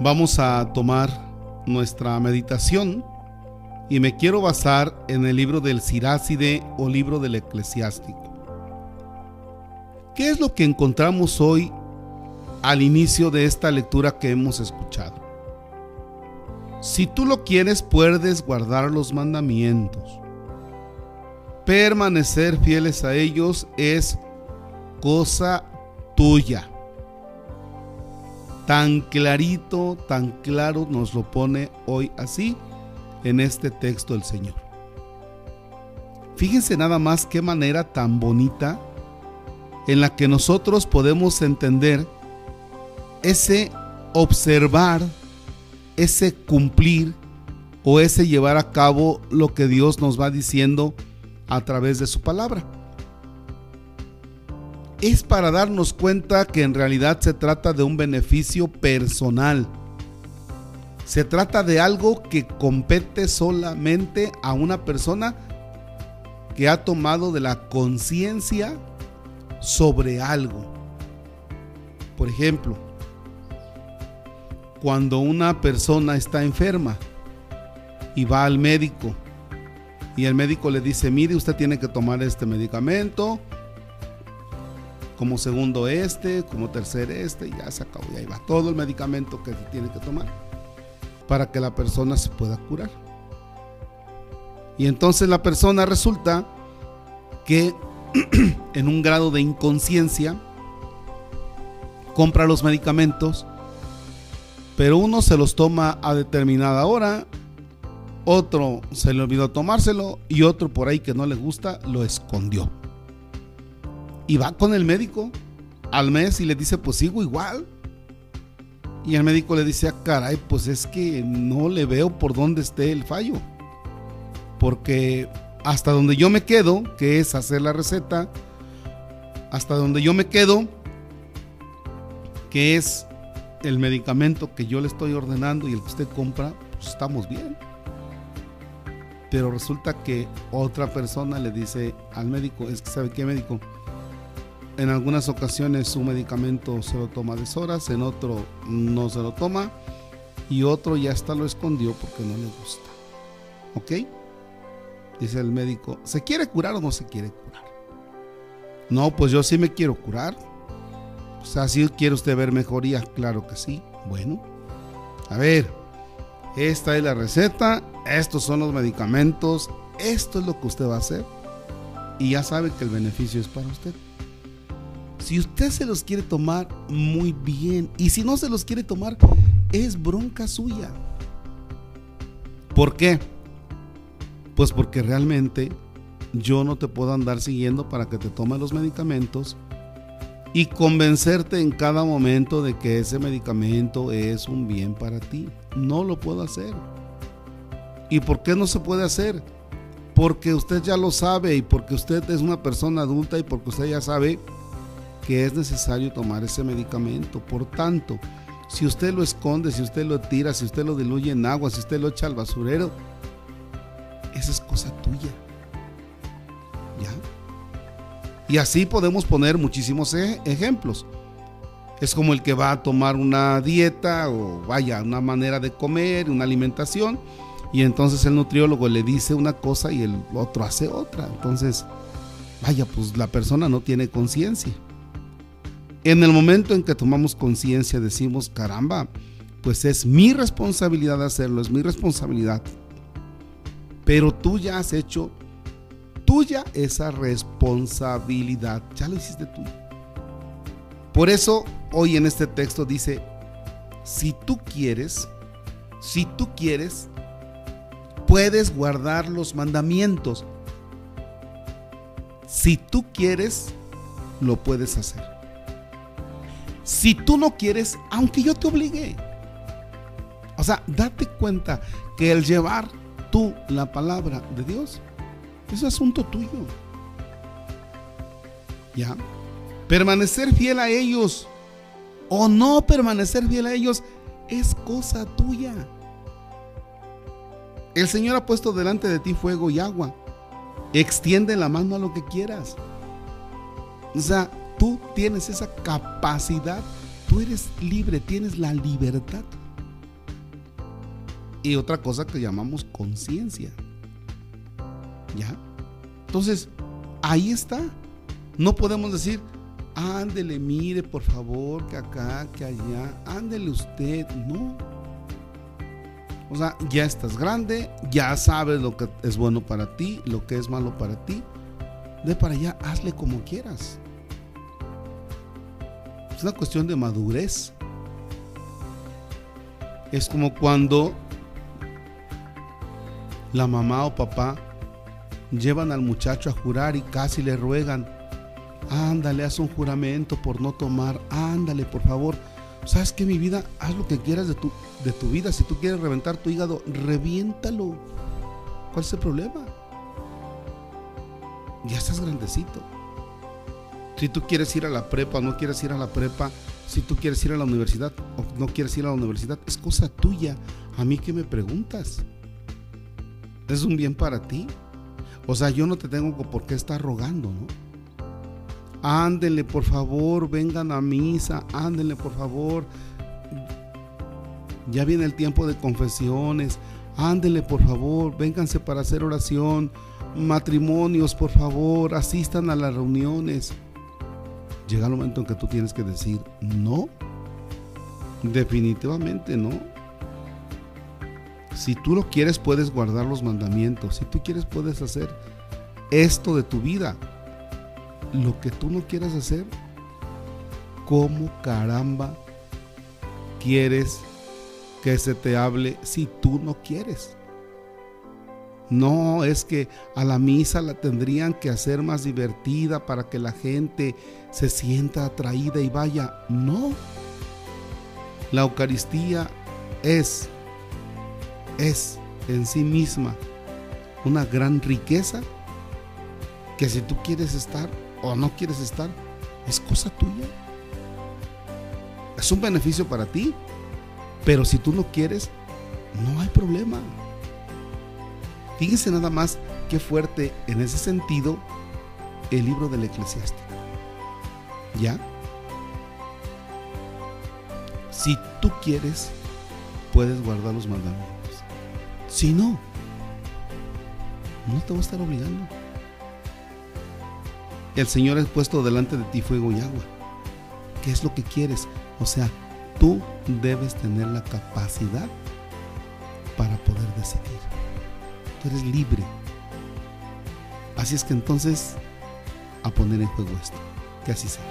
Vamos a tomar nuestra meditación y me quiero basar en el libro del Siráside o libro del Eclesiástico. ¿Qué es lo que encontramos hoy al inicio de esta lectura que hemos escuchado? Si tú lo quieres, puedes guardar los mandamientos. Permanecer fieles a ellos es cosa tuya. Tan clarito, tan claro nos lo pone hoy así en este texto el Señor. Fíjense nada más qué manera tan bonita en la que nosotros podemos entender ese observar, ese cumplir o ese llevar a cabo lo que Dios nos va diciendo a través de su palabra. Es para darnos cuenta que en realidad se trata de un beneficio personal se trata de algo que compete solamente a una persona que ha tomado de la conciencia sobre algo. Por ejemplo, cuando una persona está enferma y va al médico y el médico le dice, mire, usted tiene que tomar este medicamento, como segundo este, como tercer este, y ya se acabó, y ahí va todo el medicamento que tiene que tomar para que la persona se pueda curar. Y entonces la persona resulta que en un grado de inconsciencia compra los medicamentos, pero uno se los toma a determinada hora, otro se le olvidó tomárselo y otro por ahí que no le gusta lo escondió. Y va con el médico al mes y le dice, pues sigo igual y el médico le dice, ah, caray, pues es que no le veo por dónde esté el fallo. Porque hasta donde yo me quedo, que es hacer la receta, hasta donde yo me quedo, que es el medicamento que yo le estoy ordenando y el que usted compra, pues estamos bien. Pero resulta que otra persona le dice al médico, es que sabe qué médico, en algunas ocasiones su medicamento se lo toma de horas, en otro no se lo toma y otro ya hasta lo escondió porque no le gusta. ¿Ok? Dice el médico, ¿se quiere curar o no se quiere curar? No, pues yo sí me quiero curar. O sea, si quiere usted ver mejoría, claro que sí. Bueno, a ver, esta es la receta, estos son los medicamentos, esto es lo que usted va a hacer y ya sabe que el beneficio es para usted. Si usted se los quiere tomar, muy bien. Y si no se los quiere tomar, es bronca suya. ¿Por qué? Pues porque realmente yo no te puedo andar siguiendo para que te tomes los medicamentos y convencerte en cada momento de que ese medicamento es un bien para ti. No lo puedo hacer. ¿Y por qué no se puede hacer? Porque usted ya lo sabe y porque usted es una persona adulta y porque usted ya sabe que es necesario tomar ese medicamento. Por tanto, si usted lo esconde, si usted lo tira, si usted lo diluye en agua, si usted lo echa al basurero, esa es cosa tuya. ¿Ya? Y así podemos poner muchísimos e-, ejemplos. Es como el que va a tomar una dieta o vaya, una manera de comer, una alimentación, y entonces el nutriólogo le dice una cosa y el otro hace otra. Entonces, vaya, pues la persona no tiene conciencia. En el momento en que tomamos conciencia decimos, caramba, pues es mi responsabilidad hacerlo, es mi responsabilidad. Pero tú ya has hecho tuya esa responsabilidad, ya lo hiciste tú. Por eso hoy en este texto dice, si tú quieres, si tú quieres, puedes guardar los mandamientos. Si tú quieres, lo puedes hacer. Si tú no quieres, aunque yo te obligue. O sea, date cuenta que el llevar tú la palabra de Dios es asunto tuyo. ¿Ya? Permanecer fiel a ellos o no permanecer fiel a ellos es cosa tuya. El Señor ha puesto delante de ti fuego y agua. Extiende la mano a lo que quieras. O sea, Tú tienes esa capacidad, tú eres libre, tienes la libertad y otra cosa que llamamos conciencia. ¿Ya? Entonces, ahí está. No podemos decir, ándele, mire, por favor, que acá, que allá, ándele usted. No. O sea, ya estás grande, ya sabes lo que es bueno para ti, lo que es malo para ti. De para allá, hazle como quieras. Es una cuestión de madurez. Es como cuando la mamá o papá llevan al muchacho a jurar y casi le ruegan, ándale, haz un juramento por no tomar, ándale, por favor. ¿Sabes que mi vida? Haz lo que quieras de tu, de tu vida. Si tú quieres reventar tu hígado, reviéntalo. ¿Cuál es el problema? Ya estás grandecito. Si tú quieres ir a la prepa o no quieres ir a la prepa, si tú quieres ir a la universidad o no quieres ir a la universidad, es cosa tuya. A mí que me preguntas. Es un bien para ti. O sea, yo no te tengo por qué estar rogando, ¿no? Ándenle, por favor, vengan a misa, ándenle, por favor. Ya viene el tiempo de confesiones. Ándenle, por favor, vénganse para hacer oración. Matrimonios, por favor, asistan a las reuniones. Llega el momento en que tú tienes que decir no. Definitivamente no. Si tú lo quieres, puedes guardar los mandamientos. Si tú quieres, puedes hacer esto de tu vida. Lo que tú no quieras hacer, ¿cómo caramba quieres que se te hable si tú no quieres? No, es que a la misa la tendrían que hacer más divertida para que la gente se sienta atraída y vaya. No. La Eucaristía es es en sí misma una gran riqueza que si tú quieres estar o no quieres estar, es cosa tuya. Es un beneficio para ti, pero si tú no quieres, no hay problema. Fíjense nada más qué fuerte en ese sentido el libro del eclesiástico. ¿Ya? Si tú quieres, puedes guardar los mandamientos. Si no, no te va a estar obligando. El Señor ha puesto delante de ti fuego y agua. ¿Qué es lo que quieres? O sea, tú debes tener la capacidad para poder decidir. Tú eres libre. Así es que entonces, a poner en juego esto. Que así sea.